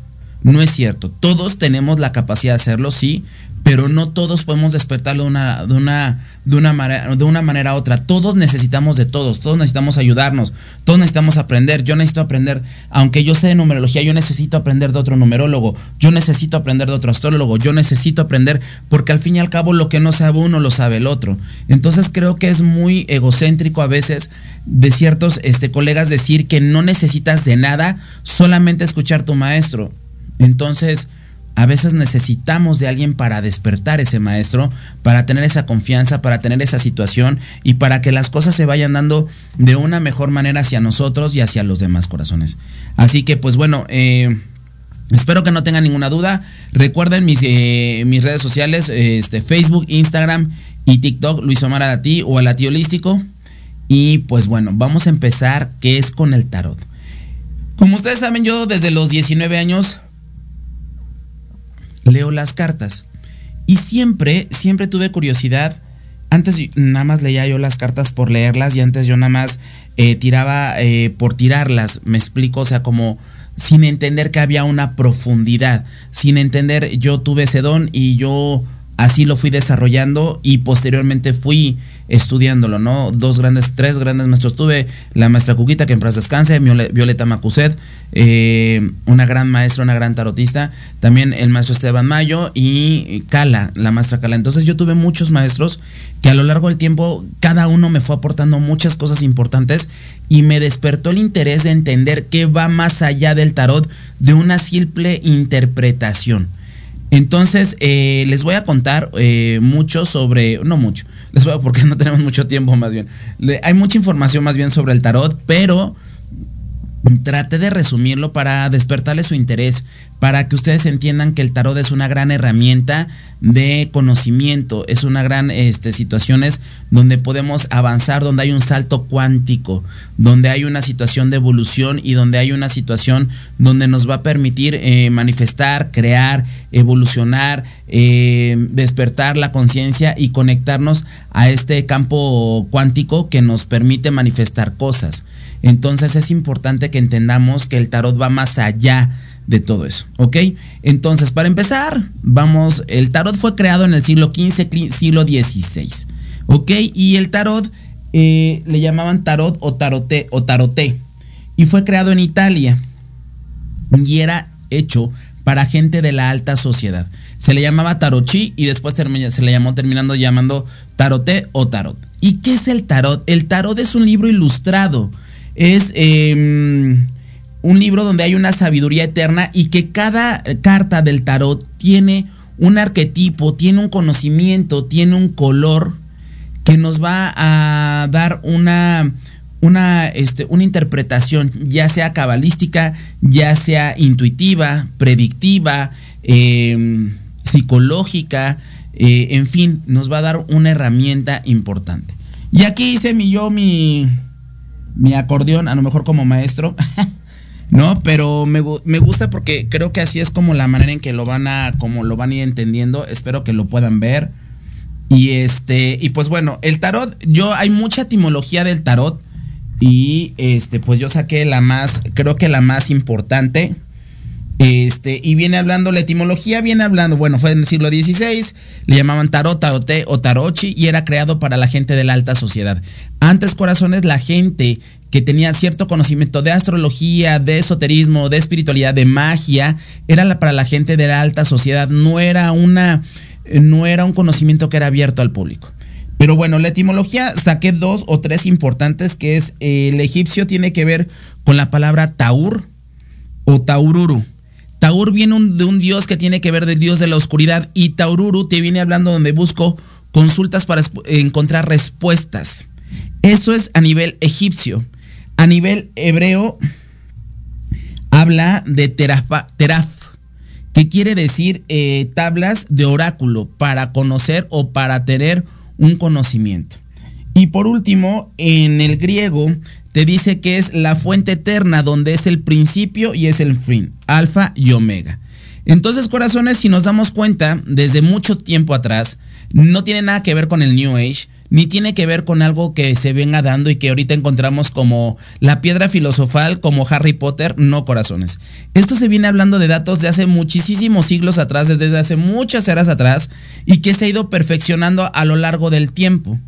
No es cierto. Todos tenemos la capacidad de hacerlo, sí, pero no todos podemos despertarlo de una, de una, de una, manera, de una manera u otra. Todos necesitamos de todos, todos necesitamos ayudarnos, todos necesitamos aprender. Yo necesito aprender, aunque yo sé de numerología, yo necesito aprender de otro numerólogo, yo necesito aprender de otro astrólogo, yo necesito aprender, porque al fin y al cabo lo que no sabe uno lo sabe el otro. Entonces creo que es muy egocéntrico a veces de ciertos este, colegas decir que no necesitas de nada, solamente escuchar tu maestro. Entonces, a veces necesitamos de alguien para despertar ese maestro, para tener esa confianza, para tener esa situación y para que las cosas se vayan dando de una mejor manera hacia nosotros y hacia los demás corazones. Así que pues bueno, eh, espero que no tengan ninguna duda. Recuerden mis, eh, mis redes sociales, este, Facebook, Instagram y TikTok, Luis Omar a ti o a la holístico. Y pues bueno, vamos a empezar, ¿qué es con el tarot? Como ustedes saben, yo desde los 19 años leo las cartas. Y siempre, siempre tuve curiosidad. Antes nada más leía yo las cartas por leerlas y antes yo nada más eh, tiraba eh, por tirarlas. Me explico, o sea, como sin entender que había una profundidad. Sin entender, yo tuve ese don y yo así lo fui desarrollando y posteriormente fui estudiándolo, ¿no? Dos grandes, tres grandes maestros tuve, la maestra Cuquita, que en paz descanse, Violeta Macuset, eh, una gran maestra, una gran tarotista, también el maestro Esteban Mayo y Cala, la maestra Cala. Entonces yo tuve muchos maestros que a lo largo del tiempo cada uno me fue aportando muchas cosas importantes y me despertó el interés de entender que va más allá del tarot de una simple interpretación. Entonces, eh, les voy a contar eh, mucho sobre, no mucho, les voy a, porque no tenemos mucho tiempo más bien. hay mucha información más bien sobre el tarot, pero Trate de resumirlo para despertarle su interés, para que ustedes entiendan que el tarot es una gran herramienta de conocimiento, es una gran este, situaciones donde podemos avanzar, donde hay un salto cuántico, donde hay una situación de evolución y donde hay una situación donde nos va a permitir eh, manifestar, crear, evolucionar, eh, despertar la conciencia y conectarnos a este campo cuántico que nos permite manifestar cosas. Entonces es importante que entendamos que el tarot va más allá de todo eso, ¿ok? Entonces, para empezar, vamos, el tarot fue creado en el siglo XV, siglo XVI, ¿ok? Y el tarot eh, le llamaban tarot o taroté o taroté, y fue creado en Italia, y era hecho para gente de la alta sociedad. Se le llamaba tarochi y después se le llamó terminando llamando taroté o tarot. ¿Y qué es el tarot? El tarot es un libro ilustrado es em, un libro donde hay una sabiduría eterna y que cada carta del tarot tiene un arquetipo, tiene un conocimiento, tiene un color que nos va a dar una, una, este, una interpretación, ya sea cabalística, ya sea intuitiva, predictiva, em, psicológica, eh, en fin, nos va a dar una herramienta importante. Y aquí hice mi yo mi, mi acordeón, a lo mejor como maestro, ¿no? Pero me, gusta porque creo que así es como la manera en que lo van a, como lo van a ir entendiendo. Espero que lo puedan ver. Y este, y pues bueno, el tarot, yo hay mucha etimología del tarot. Y este, pues yo saqué la más, creo que la más importante. Este, y viene hablando, la etimología viene hablando, bueno, fue en el siglo XVI, le llamaban tarot, o tarochi y era creado para la gente de la alta sociedad. Antes, corazones, la gente que tenía cierto conocimiento de astrología, de esoterismo, de espiritualidad, de magia, era para la gente de la alta sociedad, no era una no era un conocimiento que era abierto al público. Pero bueno, la etimología saqué dos o tres importantes, que es eh, el egipcio tiene que ver con la palabra taur o taururu. Taur viene de un dios que tiene que ver del dios de la oscuridad y taururu te viene hablando donde busco consultas para encontrar respuestas. Eso es a nivel egipcio. A nivel hebreo habla de teraf, que quiere decir eh, tablas de oráculo para conocer o para tener un conocimiento. Y por último, en el griego te dice que es la fuente eterna donde es el principio y es el fin, alfa y omega. Entonces, corazones, si nos damos cuenta, desde mucho tiempo atrás, no tiene nada que ver con el New Age, ni tiene que ver con algo que se venga dando y que ahorita encontramos como la piedra filosofal, como Harry Potter, no corazones. Esto se viene hablando de datos de hace muchísimos siglos atrás, desde hace muchas eras atrás, y que se ha ido perfeccionando a lo largo del tiempo.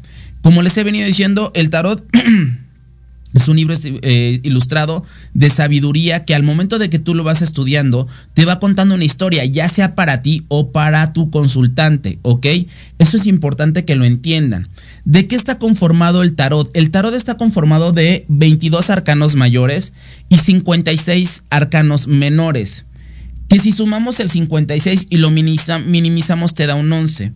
Como les he venido diciendo, el tarot Es un libro eh, ilustrado de sabiduría que al momento de que tú lo vas estudiando, te va contando una historia, ya sea para ti o para tu consultante, ¿ok? Eso es importante que lo entiendan. ¿De qué está conformado el tarot? El tarot está conformado de 22 arcanos mayores y 56 arcanos menores. Que si sumamos el 56 y lo minimizamos te da un 11.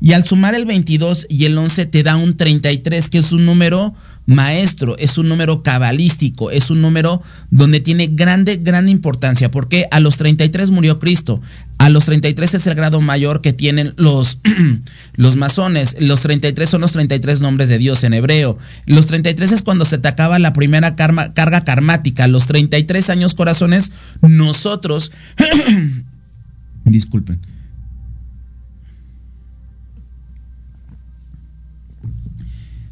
Y al sumar el 22 y el 11 te da un 33, que es un número maestro, es un número cabalístico, es un número donde tiene grande, gran importancia, porque a los 33 murió Cristo, a los 33 es el grado mayor que tienen los, los masones, los 33 son los 33 nombres de Dios en hebreo, los 33 es cuando se te acaba la primera carga karmática, los 33 años corazones, nosotros, disculpen,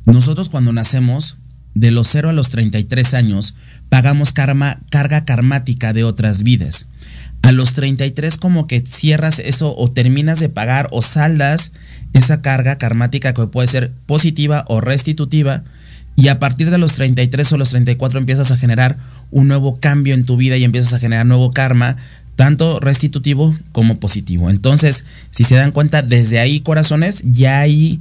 Nosotros cuando nacemos, de los 0 a los 33 años, pagamos karma, carga karmática de otras vidas. A los 33 como que cierras eso o terminas de pagar o saldas esa carga karmática que puede ser positiva o restitutiva. Y a partir de los 33 o los 34 empiezas a generar un nuevo cambio en tu vida y empiezas a generar nuevo karma, tanto restitutivo como positivo. Entonces, si se dan cuenta, desde ahí, corazones, ya hay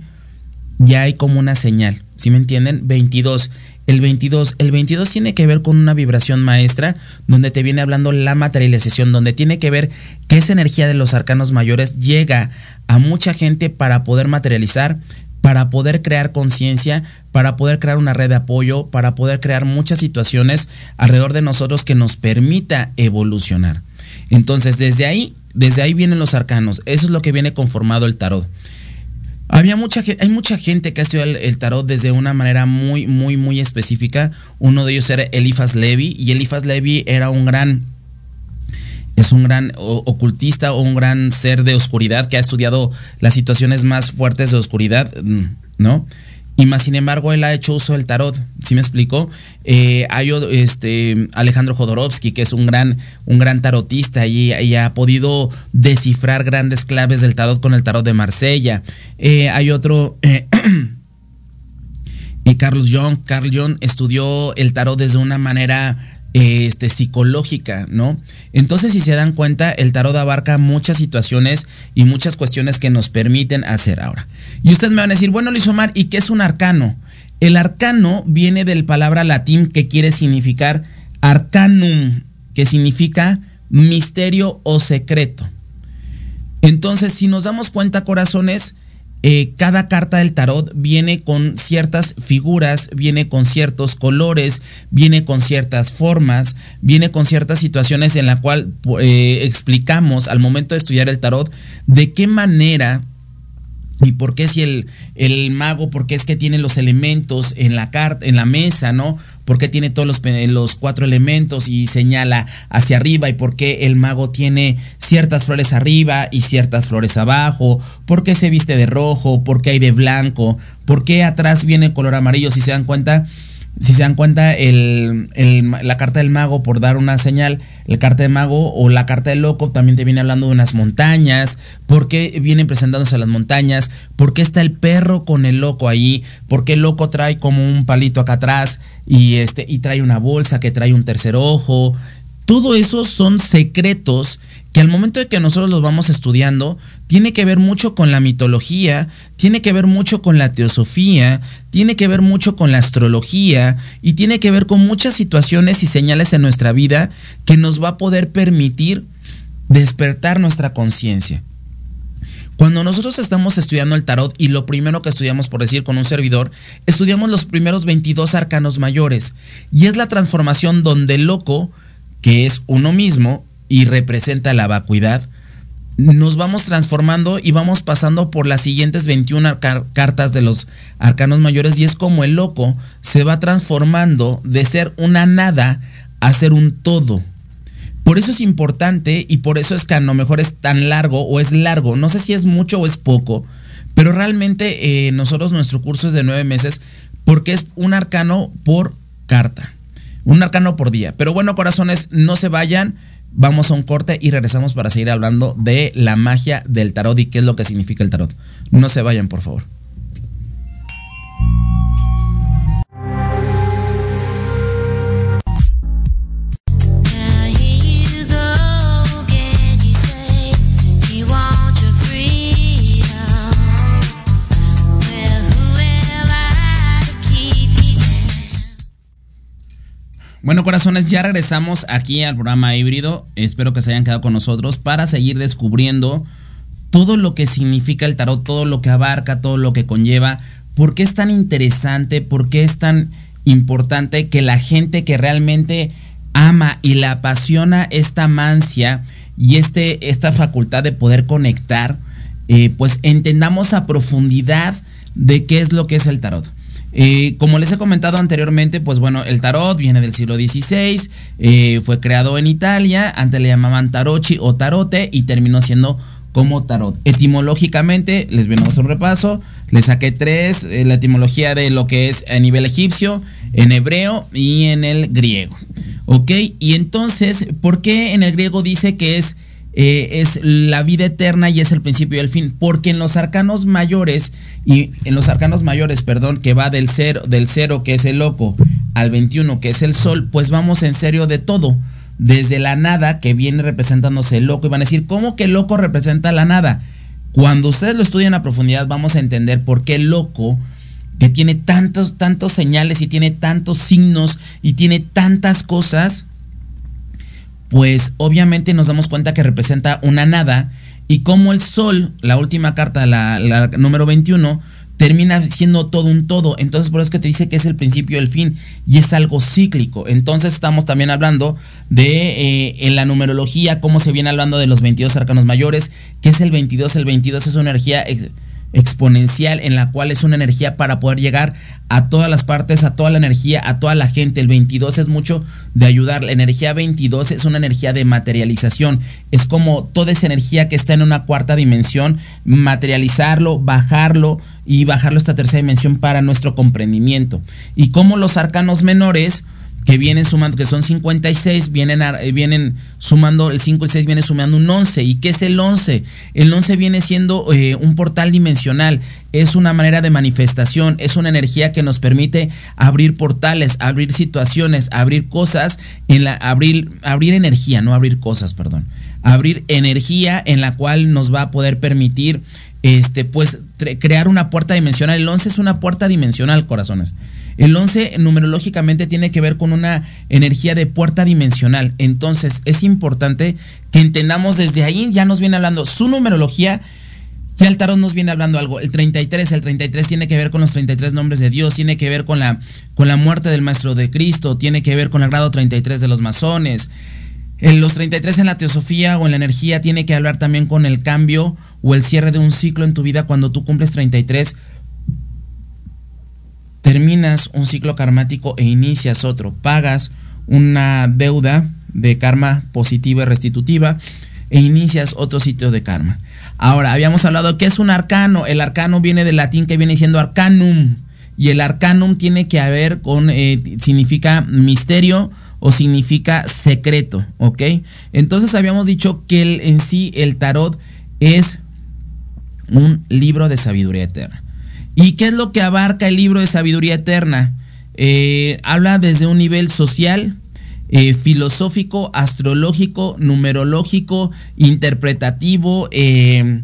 ya hay como una señal. ¿Sí me entienden? 22. El 22, el 22 tiene que ver con una vibración maestra donde te viene hablando la materialización, donde tiene que ver que esa energía de los arcanos mayores llega a mucha gente para poder materializar, para poder crear conciencia, para poder crear una red de apoyo, para poder crear muchas situaciones alrededor de nosotros que nos permita evolucionar. Entonces, desde ahí, desde ahí vienen los arcanos. Eso es lo que viene conformado el tarot. Había mucha hay mucha gente que ha estudiado el, tarot desde una manera muy, muy, muy específica. Uno de ellos era Elifas Levi, y Elifas Levi era un gran es un gran ocultista o un gran ser de oscuridad que ha estudiado las situaciones más fuertes de oscuridad, mm, ¿no? Y más sin embargo, él ha hecho uso del tarot. ¿Sí me explico? Eh, hay este, Alejandro Jodorowsky, que es un gran, un gran tarotista y, ha podido descifrar grandes claves del tarot con el tarot de Marsella. Eh, hay otro. Eh, Carlos Jung. Carl Jung estudió el tarot desde una manera este, psicológica, ¿no? Entonces, si se dan cuenta, el tarot abarca muchas situaciones y muchas cuestiones que nos permiten hacer ahora. Y ustedes me van a decir, bueno, Luis Omar, ¿y qué es un arcano? El arcano viene del palabra latín que quiere significar arcanum, que significa misterio o secreto. Entonces, si nos damos cuenta, corazones, eh, cada carta del tarot viene con ciertas figuras, viene con ciertos colores, viene con ciertas formas, viene con ciertas situaciones en la cual eh, explicamos al momento de estudiar el tarot de qué manera y por qué si el, el, mago, por qué es que tiene los elementos en la carta, en la mesa, ¿no? ¿Por qué tiene todos los, los, cuatro elementos y señala hacia arriba? ¿Y por qué el mago tiene ciertas flores arriba y ciertas flores abajo? ¿Por qué se viste de rojo? ¿Por qué hay de blanco? ¿Por qué atrás viene color amarillo? Si se dan cuenta, si se dan cuenta, el, la carta del mago, por dar una señal, la carta del mago o la carta del loco también te viene hablando de unas montañas, por qué vienen presentándose las montañas, por qué está el perro con el loco ahí, por qué el loco trae como un palito acá atrás y, este, y trae una bolsa que trae un tercer ojo. Todo eso son secretos que al momento de que nosotros los vamos estudiando, tiene que ver mucho con la mitología, tiene que ver mucho con la teosofía, tiene que ver mucho con la astrología y tiene que ver con muchas situaciones y señales en nuestra vida que nos va a poder permitir despertar nuestra conciencia. Cuando nosotros estamos estudiando el tarot y lo primero que estudiamos, por decir con un servidor, estudiamos los primeros 22 arcanos mayores y es la transformación donde el loco, que es uno mismo, y representa la vacuidad, nos vamos transformando y vamos pasando por las siguientes 21 cartas de los arcanos mayores y es como el loco se va transformando de ser una nada a ser un todo. Por eso es importante y por eso es que a lo mejor es tan largo o es largo, no sé si es mucho o es poco, pero realmente eh, nosotros nuestro curso es de nueve meses porque es un arcano por carta, un arcano por día. Pero bueno, corazones, no se vayan Vamos a un corte y regresamos para seguir hablando de la magia del tarot y qué es lo que significa el tarot. No se vayan, por favor. Corazones, ya regresamos aquí al programa híbrido. Espero que se hayan quedado con nosotros para seguir descubriendo todo lo que significa el tarot, todo lo que abarca, todo lo que conlleva. ¿Por qué es tan interesante? ¿Por qué es tan importante que la gente que realmente ama y le apasiona esta mancia y este, esta facultad de poder conectar, eh, pues entendamos a profundidad de qué es lo que es el tarot? Eh, como les he comentado anteriormente, pues bueno, el tarot viene del siglo XVI, eh, fue creado en Italia, antes le llamaban tarochi o tarote y terminó siendo como tarot. Etimológicamente, les venimos un repaso, les saqué tres, eh, la etimología de lo que es a nivel egipcio, en hebreo y en el griego. ¿Ok? Y entonces, ¿por qué en el griego dice que es eh, es la vida eterna y es el principio y el fin. Porque en los arcanos mayores, y en los arcanos mayores, perdón, que va del cero, del cero que es el loco, al 21 que es el sol, pues vamos en serio de todo. Desde la nada que viene representándose el loco. Y van a decir, ¿cómo que el loco representa la nada? Cuando ustedes lo estudian a profundidad, vamos a entender por qué el loco que tiene tantos, tantos señales y tiene tantos signos y tiene tantas cosas, pues obviamente nos damos cuenta que representa una nada y como el sol, la última carta, la, número 21, termina siendo todo un todo. Entonces por eso es que te dice que es el principio el fin y es algo cíclico. Entonces estamos también hablando de eh, en la numerología, cómo se viene hablando de los 22 arcanos mayores, que es el 22. El 22 es una energía exponencial en la cual es una energía para poder llegar a todas las partes, a toda la energía, a toda la gente. El 22 es mucho de ayudar. La energía 22 es una energía de materialización. Es como toda esa energía que está en una cuarta dimensión, materializarlo, bajarlo y bajarlo a esta tercera dimensión para nuestro comprendimiento. Y como los arcanos menores que vienen sumando, que son 56, vienen, eh, vienen sumando, el 5 y el 6 viene sumando un 11. ¿Y qué es el 11? El 11 viene siendo eh, un portal dimensional, es una manera de manifestación, es una energía que nos permite abrir portales, abrir situaciones, abrir cosas, en la, abrir, abrir energía, no abrir cosas, perdón. Abrir energía en la cual nos va a poder permitir este, pues, crear una puerta dimensional. El 11 es una puerta dimensional, corazones. El 11 numerológicamente tiene que ver con una energía de puerta dimensional. Entonces es importante que entendamos desde ahí, ya nos viene hablando su numerología. Ya el tarot nos viene hablando algo. El 33, el 33 tiene que ver con los 33 nombres de Dios, tiene que ver con la, con la muerte del Maestro de Cristo, tiene que ver con el grado 33 de los masones. En los 33 en la teosofía o en la energía tiene que hablar también con el cambio o el cierre de un ciclo en tu vida cuando tú cumples 33 terminas un ciclo karmático e inicias otro, pagas una deuda de karma positiva y restitutiva e inicias otro sitio de karma. Ahora, habíamos hablado que es un arcano, el arcano viene del latín que viene siendo arcanum, y el arcanum tiene que haber con, eh, significa misterio o significa secreto, ¿ok? Entonces habíamos dicho que en sí el tarot es un libro de sabiduría eterna. ¿Y qué es lo que abarca el libro de sabiduría eterna? Eh, habla desde un nivel social, eh, filosófico, astrológico, numerológico, interpretativo, eh,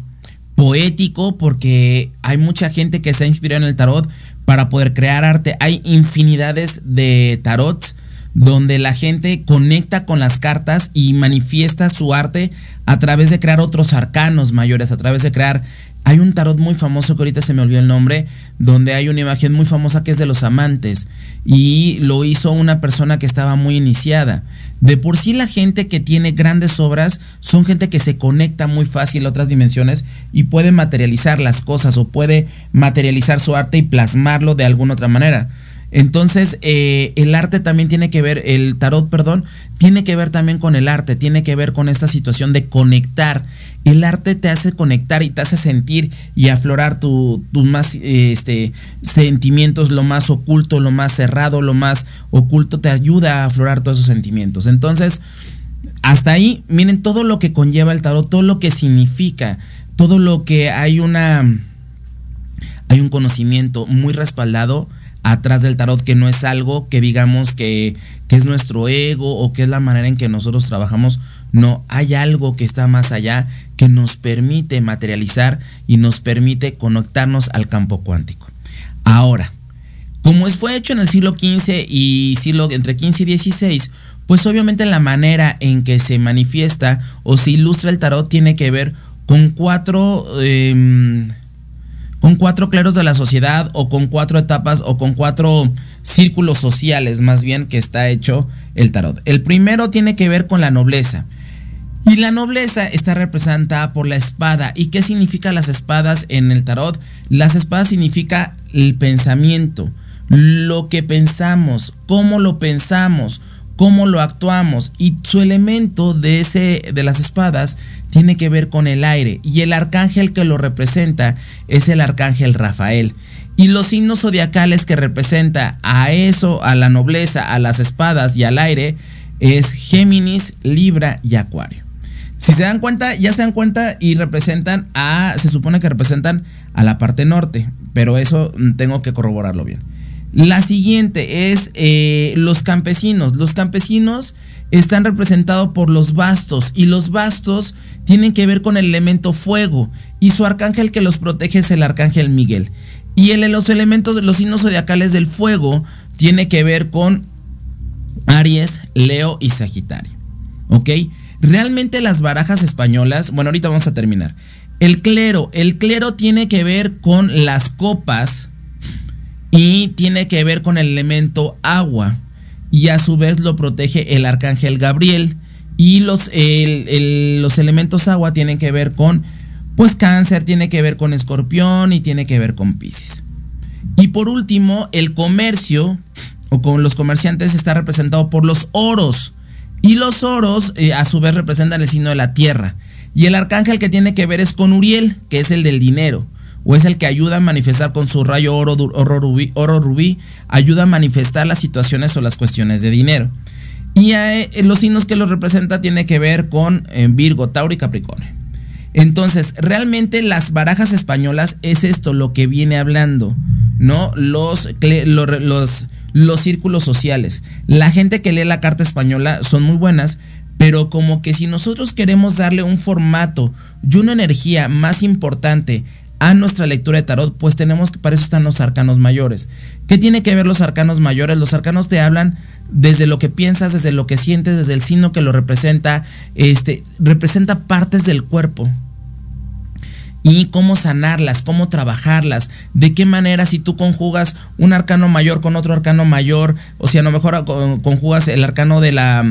poético, porque hay mucha gente que se ha inspirado en el tarot para poder crear arte. Hay infinidades de tarot donde la gente conecta con las cartas y manifiesta su arte a través de crear otros arcanos mayores, a través de crear hay un tarot muy famoso que ahorita se me olvidó el nombre, donde hay una imagen muy famosa que es de los amantes y lo hizo una persona que estaba muy iniciada. De por sí la gente que tiene grandes obras son gente que se conecta muy fácil a otras dimensiones y puede materializar las cosas o puede materializar su arte y plasmarlo de alguna otra manera. Entonces, eh, el arte también tiene que ver, el tarot, perdón, tiene que ver también con el arte, tiene que ver con esta situación de conectar. El arte te hace conectar y te hace sentir y aflorar tus más este, sentimientos, lo más oculto, lo más cerrado, lo más oculto, te ayuda a aflorar todos esos sentimientos. Entonces, hasta ahí, miren todo lo que conlleva el tarot, todo lo que significa, todo lo que hay una... Hay un conocimiento muy respaldado atrás del tarot, que no es algo que digamos que, que, es nuestro ego o que es la manera en que nosotros trabajamos. No, hay algo que está más allá que nos permite materializar y nos permite conectarnos al campo cuántico. Ahora, como fue hecho en el siglo XV y siglo entre XV y XVI, pues obviamente la manera en que se manifiesta o se ilustra el tarot tiene que ver con cuatro... Eh, con cuatro cleros de la sociedad o con cuatro etapas o con cuatro círculos sociales más bien que está hecho el tarot. El primero tiene que ver con la nobleza. Y la nobleza está representada por la espada. ¿Y qué significa las espadas en el tarot? Las espadas significa el pensamiento, lo que pensamos, cómo lo pensamos, cómo lo actuamos y su elemento de ese de las espadas tiene que ver con el aire y el arcángel que lo representa es el arcángel Rafael. Y los signos zodiacales que representa a eso, a la nobleza, a las espadas y al aire, es Géminis, Libra y Acuario. Si se dan cuenta, ya se dan cuenta y representan a, se supone que representan a la parte norte, pero eso tengo que corroborarlo bien. La siguiente es eh, los campesinos. Los campesinos están representados por los bastos y los bastos tienen que ver con el elemento fuego y su arcángel que los protege es el arcángel Miguel. Y el, los elementos, los signos zodiacales del fuego tiene que ver con Aries, Leo y Sagitario. ¿Ok? Realmente las barajas españolas, bueno, ahorita vamos a terminar. El clero, el clero tiene que ver con las copas y tiene que ver con el elemento agua y a su vez lo protege el arcángel Gabriel. Y los, los elementos agua tienen que ver con, pues cáncer, tiene que ver con escorpión y tiene que ver con piscis. Y por último, el comercio, o con los comerciantes, está representado por los oros. Y los oros, eh, a su vez, representan el signo de la tierra. Y el arcángel que tiene que ver es con Uriel, que es el del dinero o es el que ayuda a manifestar con su rayo oro, oro, oro rubí, ayuda a manifestar las situaciones o las cuestiones de dinero. Y eh, los signos que lo representa tiene que ver con eh, Virgo, Tauro y Capricornio. Entonces, realmente las barajas españolas es esto lo que viene hablando, ¿no? Los, los, los círculos sociales. La gente que lee la carta española son muy buenas, pero como que si nosotros queremos darle un formato y una energía más importante a nuestra lectura de tarot, pues tenemos que, para eso están los arcanos mayores. ¿Qué tiene que ver los arcanos mayores? Los arcanos te hablan desde lo que piensas, desde lo que sientes, desde el signo que lo representa, este, representa partes del cuerpo. Y cómo sanarlas, cómo trabajarlas, de qué manera si tú conjugas un arcano mayor con otro arcano mayor, o si a lo mejor conjugas el arcano de la,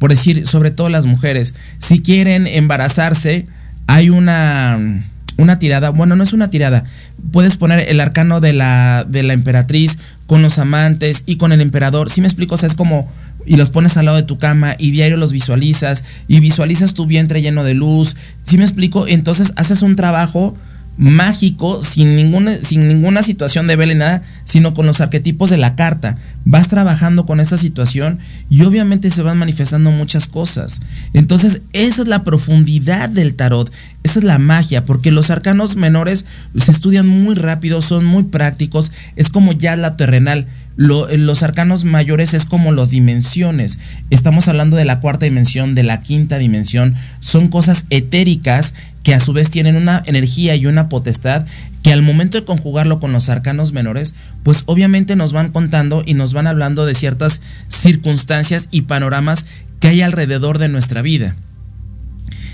por decir, sobre todo las mujeres, si quieren embarazarse, hay una una tirada, bueno, no es una tirada, puedes poner el arcano de la, de la emperatriz con los amantes y con el emperador, si me explico, o sea, es como, y los pones al lado de tu cama y diario los visualizas y visualizas tu vientre lleno de luz, si me explico, entonces haces un trabajo mágico, sin ninguna, sin ninguna situación de vela y nada, sino con los arquetipos de la carta. Vas trabajando con esta situación y obviamente se van manifestando muchas cosas. Entonces, esa es la profundidad del tarot, esa es la magia, porque los arcanos menores se estudian muy rápido, son muy prácticos, es como ya la terrenal. los arcanos mayores es como las dimensiones. Estamos hablando de la cuarta dimensión, de la quinta dimensión. Son cosas etéricas que a su vez tienen una energía y una potestad que al momento de conjugarlo con los arcanos menores, pues obviamente nos van contando y nos van hablando de ciertas circunstancias y panoramas que hay alrededor de nuestra vida.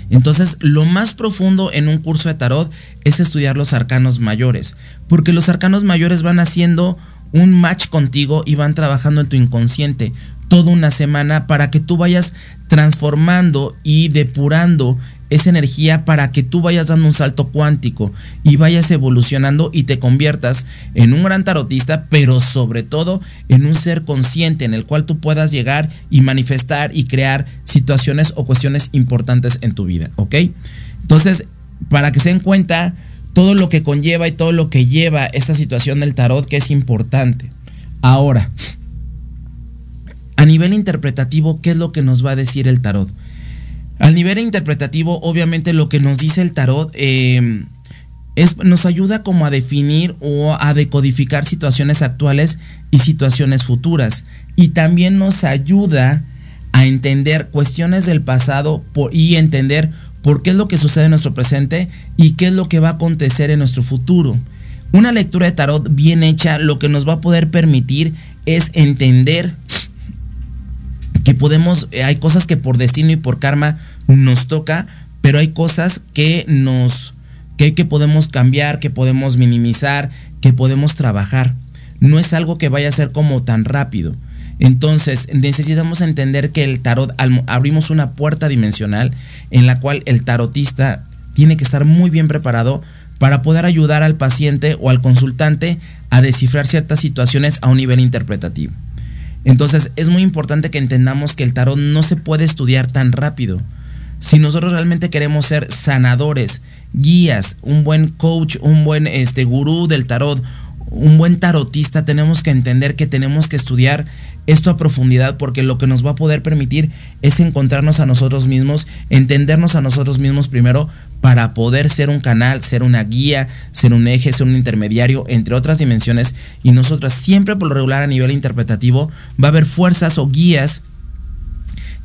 Entonces, lo más profundo en un curso de tarot es estudiar los arcanos mayores, porque los arcanos mayores van haciendo un match contigo y van trabajando en tu inconsciente toda una semana para que tú vayas transformando y depurando esa energía para que tú vayas dando un salto cuántico y vayas evolucionando y te conviertas en un gran tarotista, pero sobre todo en un ser consciente en el cual tú puedas llegar y manifestar y crear situaciones o cuestiones importantes en tu vida, ¿ok? Entonces, para que se den cuenta todo lo que conlleva y todo lo que lleva esta situación del tarot que es importante. Ahora, a nivel interpretativo, ¿qué es lo que nos va a decir el tarot? Al nivel interpretativo, obviamente lo que nos dice el tarot em, es, nos ayuda como a definir o a decodificar situaciones actuales y situaciones futuras. Y también nos ayuda a entender cuestiones del pasado y entender por qué es lo que sucede en nuestro presente y qué es lo que va a acontecer en nuestro futuro. Una lectura de tarot bien hecha lo que nos va a poder permitir es entender que podemos, eh, hay cosas que por destino y por karma nos toca, pero hay cosas que nos, que, que podemos cambiar, que podemos minimizar, que podemos trabajar. No es algo que vaya a ser como tan rápido. Entonces necesitamos entender que el tarot, abrimos una puerta dimensional en la cual el tarotista tiene que estar muy bien preparado para poder ayudar al paciente o al consultante a descifrar ciertas situaciones a un nivel interpretativo. Entonces es muy importante que entendamos que el tarot no se puede estudiar tan rápido. Si nosotros realmente queremos ser sanadores, guías, un buen coach, un buen este, gurú del tarot, un buen tarotista, tenemos que entender que tenemos que estudiar esto a profundidad porque lo que nos va a poder permitir es encontrarnos a nosotros mismos, entendernos a nosotros mismos primero para poder ser un canal, ser una guía, ser un eje, ser un intermediario, entre otras dimensiones. Y nosotras siempre por lo regular a nivel interpretativo va a haber fuerzas o guías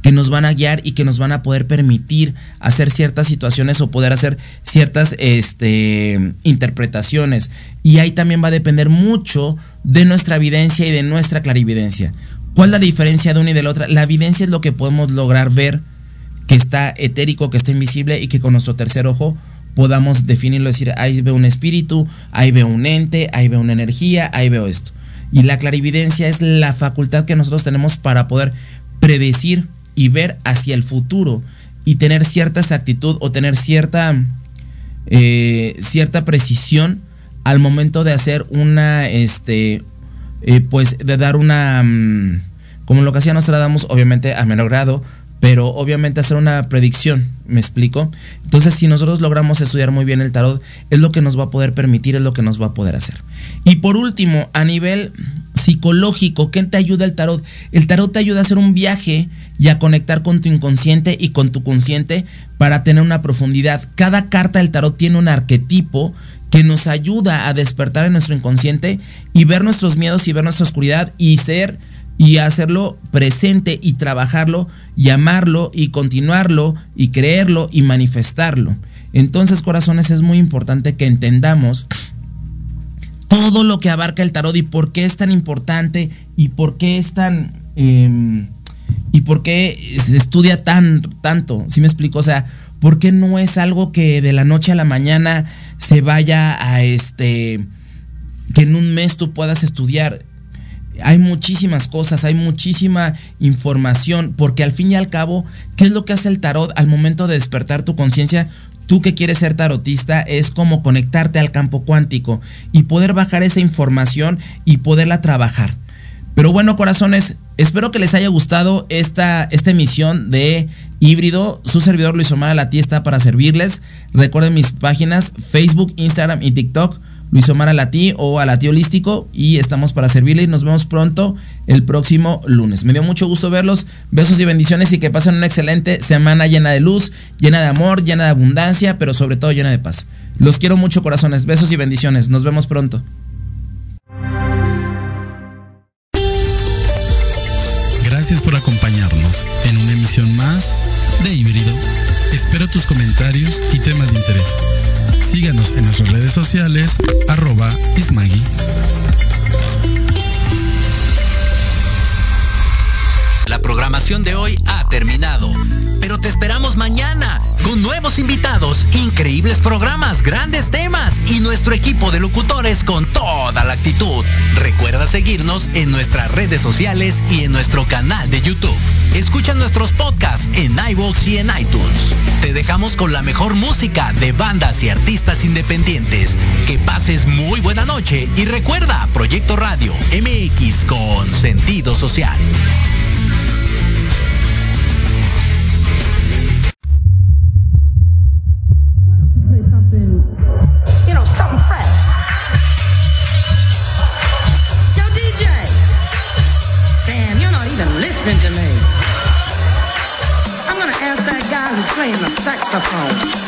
que nos van a guiar y que nos van a poder permitir hacer ciertas situaciones o poder hacer ciertas este, interpretaciones. Y ahí también va a depender mucho de nuestra evidencia y de nuestra clarividencia. ¿Cuál es la diferencia de una y de la otra? La evidencia es lo que podemos lograr ver que está etérico, que está invisible y que con nuestro tercer ojo podamos definirlo, decir, ahí veo un espíritu, ahí veo un ente, ahí veo una energía, ahí veo esto. Y la clarividencia es la facultad que nosotros tenemos para poder predecir y ver hacia el futuro y tener cierta exactitud o tener cierta, eh, cierta precisión al momento de hacer una, este, eh, pues de dar una, mm, como lo que hacía Nostradamus, obviamente a menor grado, pero obviamente hacer una predicción, ¿me explico? Entonces, si nosotros logramos estudiar muy bien el tarot, es lo que nos va a poder permitir, es lo que nos va a poder hacer. Y por último, a nivel psicológico, ¿qué te ayuda el tarot? El tarot te ayuda a hacer un viaje y a conectar con tu inconsciente y con tu consciente para tener una profundidad. Cada carta del tarot tiene un arquetipo que nos ayuda a despertar en nuestro inconsciente y ver nuestros miedos y ver nuestra oscuridad y ser y hacerlo presente y trabajarlo y amarlo y continuarlo y creerlo y manifestarlo. Entonces, corazones, es muy importante que entendamos todo lo que abarca el tarot y por qué es tan importante y por qué es tan... Em, y por qué se estudia tan, tanto. ¿Sí me explico? O sea, ¿por qué no es algo que de la noche a la mañana se vaya a este... que en un mes tú puedas estudiar? hay muchísimas cosas, hay muchísima información, porque al fin y al cabo, ¿qué es lo que hace el tarot al momento de despertar tu conciencia? Tú que quieres ser tarotista es como conectarte al campo cuántico y poder bajar esa información y poderla trabajar. Pero bueno, corazones, espero que les haya gustado esta, emisión de híbrido. Su servidor Luis Omar Alatí está para servirles. Recuerden mis páginas Facebook, Instagram y TikTok. Luis Omar Alatí o Alatí Holístico y estamos para servirles. Nos vemos pronto el próximo lunes. Me dio mucho gusto verlos. Besos y bendiciones y que pasen una excelente semana llena de luz, llena de amor, llena de abundancia, pero sobre todo llena de paz. Los quiero mucho corazones. Besos y bendiciones. Nos vemos pronto. Gracias por acompañarnos en una emisión más de Híbrido. Espero tus comentarios y temas de interés. Síganos en nuestras redes sociales, arroba Ismagui. La programación de hoy ha terminado, pero te esperamos mañana con nuevos invitados, increíbles programas, grandes temas y nuestro equipo de locutores con toda la actitud. Recuerda seguirnos en nuestras redes sociales y en nuestro canal de YouTube. Escucha nuestros podcasts en iVoox y en iTunes. Te dejamos con la mejor música de bandas y artistas independientes. Que pases muy buena noche y recuerda Proyecto Radio MX con sentido social. Marco Polo.